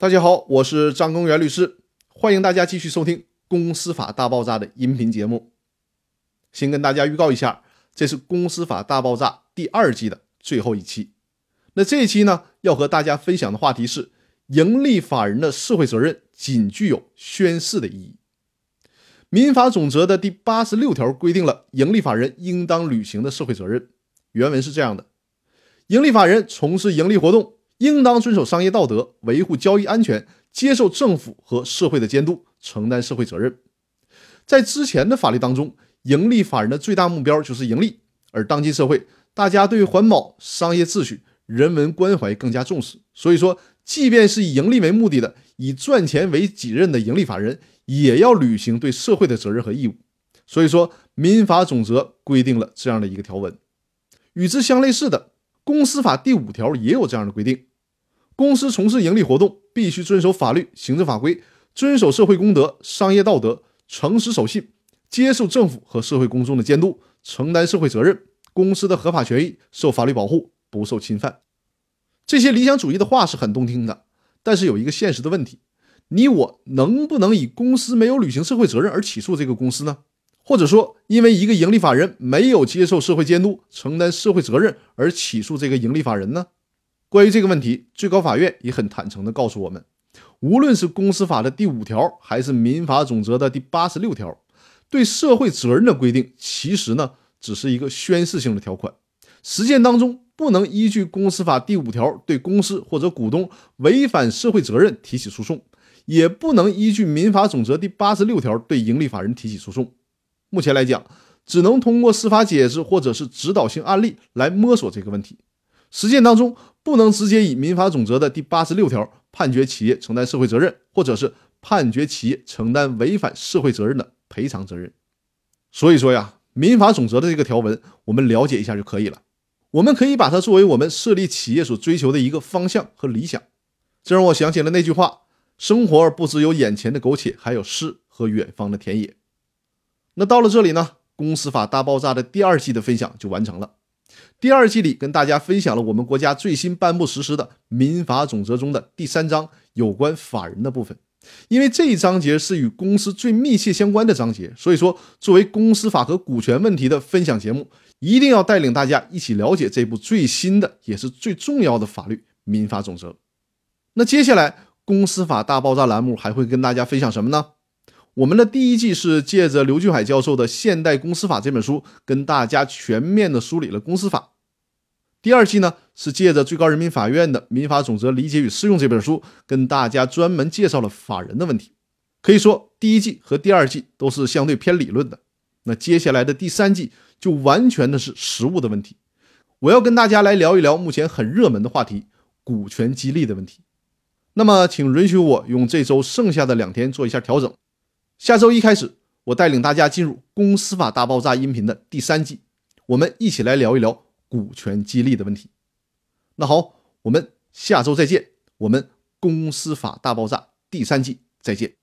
大家好，我是张根源律师，欢迎大家继续收听《公司法大爆炸》的音频节目。先跟大家预告一下，这是《公司法大爆炸》第二季的最后一期。那这一期呢，要和大家分享的话题是：盈利法人的社会责任仅具有宣誓的意义。民法总则的第八十六条规定了盈利法人应当履行的社会责任。原文是这样的：盈利法人从事盈利活动。应当遵守商业道德，维护交易安全，接受政府和社会的监督，承担社会责任。在之前的法律当中，盈利法人的最大目标就是盈利，而当今社会，大家对环保、商业秩序、人文关怀更加重视，所以说，即便是以盈利为目的的、以赚钱为己任的盈利法人，也要履行对社会的责任和义务。所以说，民法总则规定了这样的一个条文。与之相类似的，公司法第五条也有这样的规定。公司从事盈利活动，必须遵守法律、行政法规，遵守社会公德、商业道德，诚实守信，接受政府和社会公众的监督，承担社会责任。公司的合法权益受法律保护，不受侵犯。这些理想主义的话是很动听的，但是有一个现实的问题：你我能不能以公司没有履行社会责任而起诉这个公司呢？或者说，因为一个盈利法人没有接受社会监督、承担社会责任而起诉这个盈利法人呢？关于这个问题，最高法院也很坦诚地告诉我们，无论是公司法的第五条，还是民法总则的第八十六条，对社会责任的规定，其实呢只是一个宣示性的条款，实践当中不能依据公司法第五条对公司或者股东违反社会责任提起诉讼，也不能依据民法总则第八十六条对盈利法人提起诉讼。目前来讲，只能通过司法解释或者是指导性案例来摸索这个问题。实践当中不能直接以民法总则的第八十六条判决企业承担社会责任，或者是判决企业承担违反社会责任的赔偿责任。所以说呀，民法总则的这个条文我们了解一下就可以了。我们可以把它作为我们设立企业所追求的一个方向和理想。这让我想起了那句话：生活不只有眼前的苟且，还有诗和远方的田野。那到了这里呢，公司法大爆炸的第二季的分享就完成了。第二季里跟大家分享了我们国家最新颁布实施的《民法总则》中的第三章有关法人的部分。因为这一章节是与公司最密切相关的章节，所以说作为公司法和股权问题的分享节目，一定要带领大家一起了解这部最新的也是最重要的法律《民法总则》。那接下来公司法大爆炸栏目还会跟大家分享什么呢？我们的第一季是借着刘俊海教授的《现代公司法》这本书，跟大家全面的梳理了公司法。第二季呢，是借着最高人民法院的《民法总则理解与适用》这本书，跟大家专门介绍了法人的问题。可以说，第一季和第二季都是相对偏理论的。那接下来的第三季就完全的是实务的问题。我要跟大家来聊一聊目前很热门的话题——股权激励的问题。那么，请允许我用这周剩下的两天做一下调整。下周一开始，我带领大家进入《公司法大爆炸》音频的第三季，我们一起来聊一聊股权激励的问题。那好，我们下周再见，我们《公司法大爆炸》第三季再见。